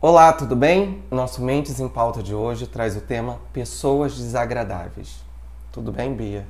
Olá, tudo bem? Nosso Mentes em Pauta de hoje traz o tema Pessoas Desagradáveis. Tudo bem, Bia?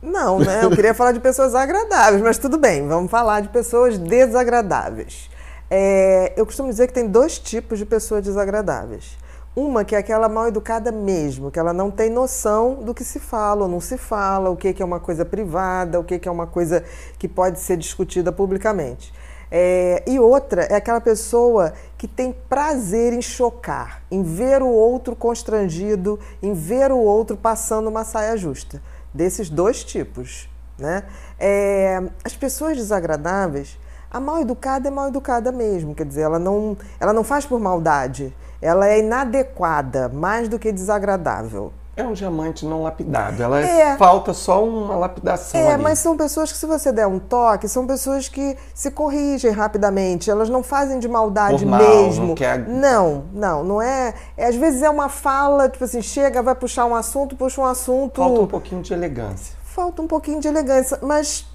Não, né? Eu queria falar de pessoas agradáveis, mas tudo bem, vamos falar de pessoas desagradáveis. É, eu costumo dizer que tem dois tipos de pessoas desagradáveis. Uma que é aquela mal educada mesmo, que ela não tem noção do que se fala ou não se fala, o que é uma coisa privada, o que é uma coisa que pode ser discutida publicamente. É, e outra é aquela pessoa que tem prazer em chocar, em ver o outro constrangido, em ver o outro passando uma saia justa. Desses dois tipos. Né? É, as pessoas desagradáveis, a mal educada é mal educada mesmo, quer dizer, ela não, ela não faz por maldade ela é inadequada, mais do que desagradável. É um diamante não lapidado. Ela é, falta só uma lapidação. É, ali. mas são pessoas que, se você der um toque, são pessoas que se corrigem rapidamente. Elas não fazem de maldade mal, mesmo. Não, quer... não, não, não é, é. Às vezes é uma fala, tipo assim, chega, vai puxar um assunto, puxa um assunto. Falta um pouquinho de elegância. Falta um pouquinho de elegância, mas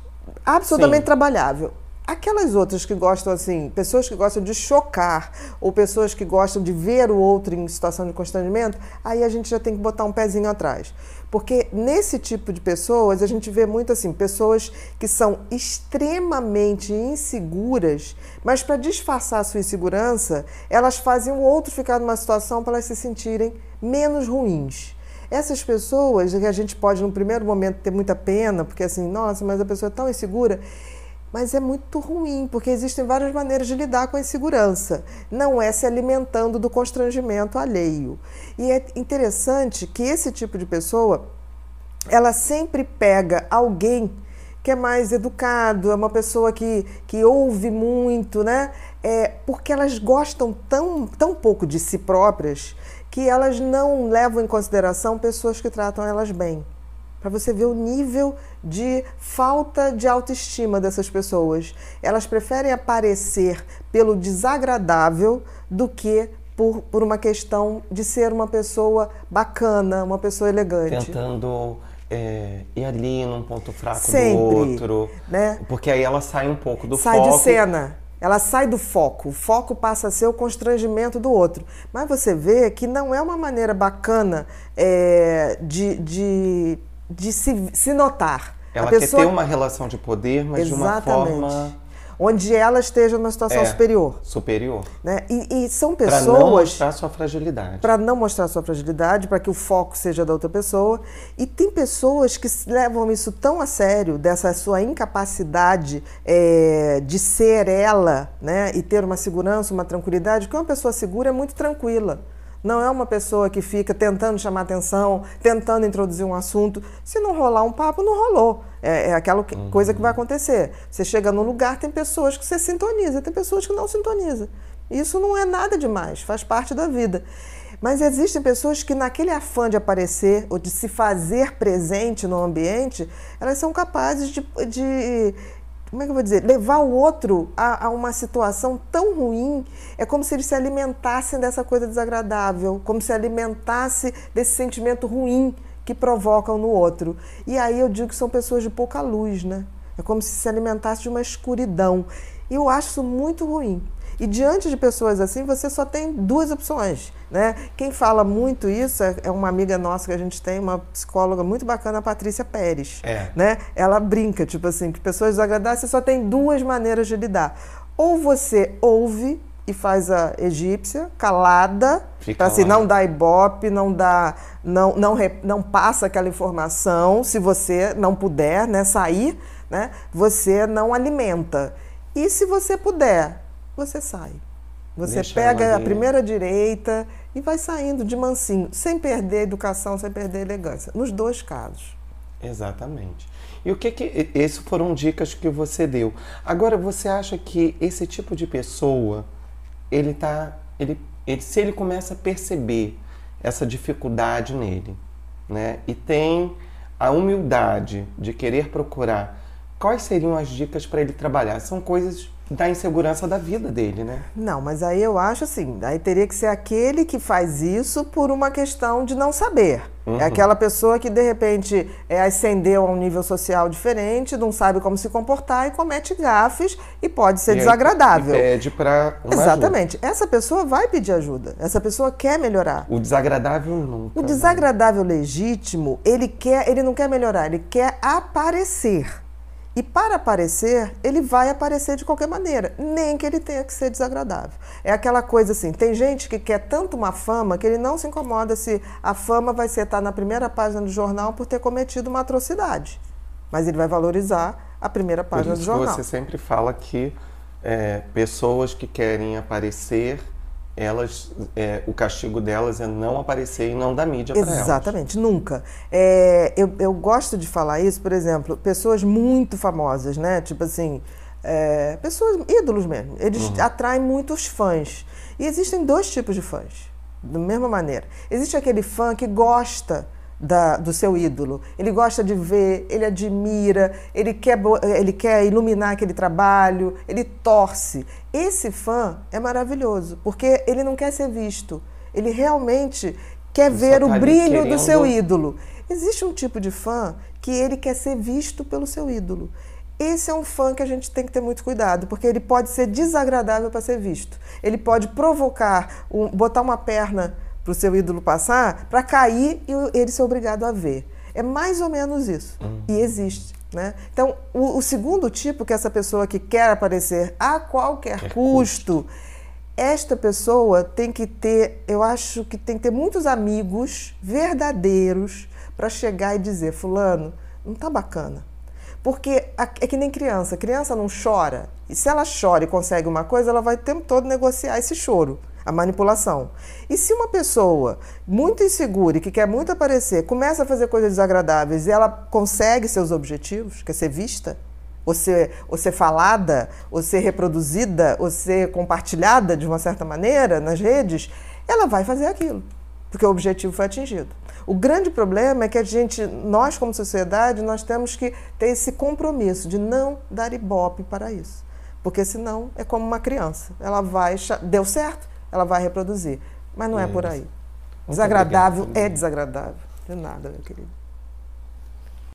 absolutamente Sim. trabalhável. Aquelas outras que gostam assim, pessoas que gostam de chocar ou pessoas que gostam de ver o outro em situação de constrangimento, aí a gente já tem que botar um pezinho atrás. Porque nesse tipo de pessoas a gente vê muito assim, pessoas que são extremamente inseguras, mas para disfarçar a sua insegurança, elas fazem o outro ficar numa situação para elas se sentirem menos ruins. Essas pessoas que a gente pode no primeiro momento ter muita pena, porque assim, nossa, mas a pessoa é tão insegura, mas é muito ruim, porque existem várias maneiras de lidar com a insegurança. Não é se alimentando do constrangimento alheio. E é interessante que esse tipo de pessoa, ela sempre pega alguém que é mais educado, é uma pessoa que, que ouve muito, né? É, porque elas gostam tão, tão pouco de si próprias que elas não levam em consideração pessoas que tratam elas bem para você ver o nível de falta de autoestima dessas pessoas. Elas preferem aparecer pelo desagradável do que por, por uma questão de ser uma pessoa bacana, uma pessoa elegante. Tentando é, ir ali num ponto fraco Sempre, do outro. Né? Porque aí ela sai um pouco do sai foco. Sai de cena. Ela sai do foco. O foco passa a ser o constrangimento do outro. Mas você vê que não é uma maneira bacana é, de, de de se, se notar. Ela pessoa... quer ter uma relação de poder, mas Exatamente. de uma forma onde ela esteja numa situação é, superior. Superior. Né? E, e são pessoas. Para não mostrar sua fragilidade. Para não mostrar sua fragilidade, para que o foco seja da outra pessoa. E tem pessoas que levam isso tão a sério, dessa sua incapacidade é, de ser ela, né? E ter uma segurança, uma tranquilidade, que uma pessoa segura é muito tranquila. Não é uma pessoa que fica tentando chamar atenção, tentando introduzir um assunto. Se não rolar um papo, não rolou. É, é aquela que, uhum. coisa que vai acontecer. Você chega no lugar, tem pessoas que você sintoniza, tem pessoas que não sintoniza. Isso não é nada demais, faz parte da vida. Mas existem pessoas que, naquele afã de aparecer ou de se fazer presente no ambiente, elas são capazes de, de, como é que eu vou dizer, levar o outro a, a, uma situação tão ruim, é como se eles se alimentassem dessa coisa desagradável, como se alimentasse desse sentimento ruim que provocam no outro. E aí eu digo que são pessoas de pouca luz, né? É como se se alimentasse de uma escuridão. E eu acho isso muito ruim. E diante de pessoas assim, você só tem duas opções. Né? Quem fala muito isso é, é uma amiga nossa que a gente tem, uma psicóloga muito bacana, a Patrícia Pérez. É. Né? Ela brinca, tipo assim, que pessoas desagradáveis, você só tem duas maneiras de lidar. Ou você ouve e faz a egípcia, calada, para assim, não dá ibope, não dá, não, não, não passa aquela informação, se você não puder né, sair, né, você não alimenta. E se você puder você sai. Você Deixa pega a primeira direita e vai saindo de mansinho, sem perder educação, sem perder elegância. Nos dois casos. Exatamente. E o que que. Essas foram dicas que você deu. Agora, você acha que esse tipo de pessoa, ele tá. Ele, ele, se ele começa a perceber essa dificuldade nele, né? E tem a humildade de querer procurar quais seriam as dicas para ele trabalhar? São coisas da insegurança da vida dele, né? Não, mas aí eu acho assim, aí teria que ser aquele que faz isso por uma questão de não saber. É uhum. É aquela pessoa que de repente é, ascendeu a um nível social diferente, não sabe como se comportar e comete gafes e pode ser e desagradável. E pede para Exatamente. Ajuda. Essa pessoa vai pedir ajuda. Essa pessoa quer melhorar. O desagradável nunca. O desagradável legítimo, ele quer, ele não quer melhorar, ele quer aparecer. E para aparecer, ele vai aparecer de qualquer maneira, nem que ele tenha que ser desagradável. É aquela coisa assim: tem gente que quer tanto uma fama que ele não se incomoda se a fama vai ser estar na primeira página do jornal por ter cometido uma atrocidade. Mas ele vai valorizar a primeira página do jornal. Você sempre fala que é, pessoas que querem aparecer elas, é, o castigo delas é não aparecer e não dar mídia para elas. Exatamente, nunca. É, eu, eu gosto de falar isso, por exemplo, pessoas muito famosas, né? Tipo assim, é, pessoas, ídolos mesmo, eles uhum. atraem muitos fãs. E existem dois tipos de fãs, da mesma maneira. Existe aquele fã que gosta da, do seu ídolo. Ele gosta de ver, ele admira, ele quer, ele quer iluminar aquele trabalho, ele torce. Esse fã é maravilhoso, porque ele não quer ser visto. Ele realmente quer ele ver o tá brilho querendo... do seu ídolo. Existe um tipo de fã que ele quer ser visto pelo seu ídolo. Esse é um fã que a gente tem que ter muito cuidado, porque ele pode ser desagradável para ser visto. Ele pode provocar, um, botar uma perna para o seu ídolo passar, para cair e ele ser obrigado a ver. É mais ou menos isso. Uhum. E existe. Né? Então, o, o, segundo tipo, que é essa pessoa que quer aparecer a qualquer quer custo, custo, esta pessoa tem que ter, eu acho que tem que ter muitos amigos verdadeiros para chegar e dizer: Fulano, não tá bacana. Porque é que nem criança, criança não chora. E se ela chora e consegue uma coisa, ela vai o tempo todo negociar esse choro a manipulação. E se uma pessoa muito insegura e que quer muito aparecer começa a fazer coisas desagradáveis e ela consegue seus objetivos, quer ser vista, ou ser, ou ser falada, ou ser reproduzida, ou ser compartilhada de uma certa maneira nas redes, ela vai fazer aquilo, porque o objetivo foi atingido. O grande problema é que a gente, nós como sociedade, nós temos que ter esse compromisso de não dar ibope para isso. Porque senão é como uma criança. Ela vai, deu certo, ela vai reproduzir. Mas não é, é por aí. Desagradável é desagradável. De nada, meu querido.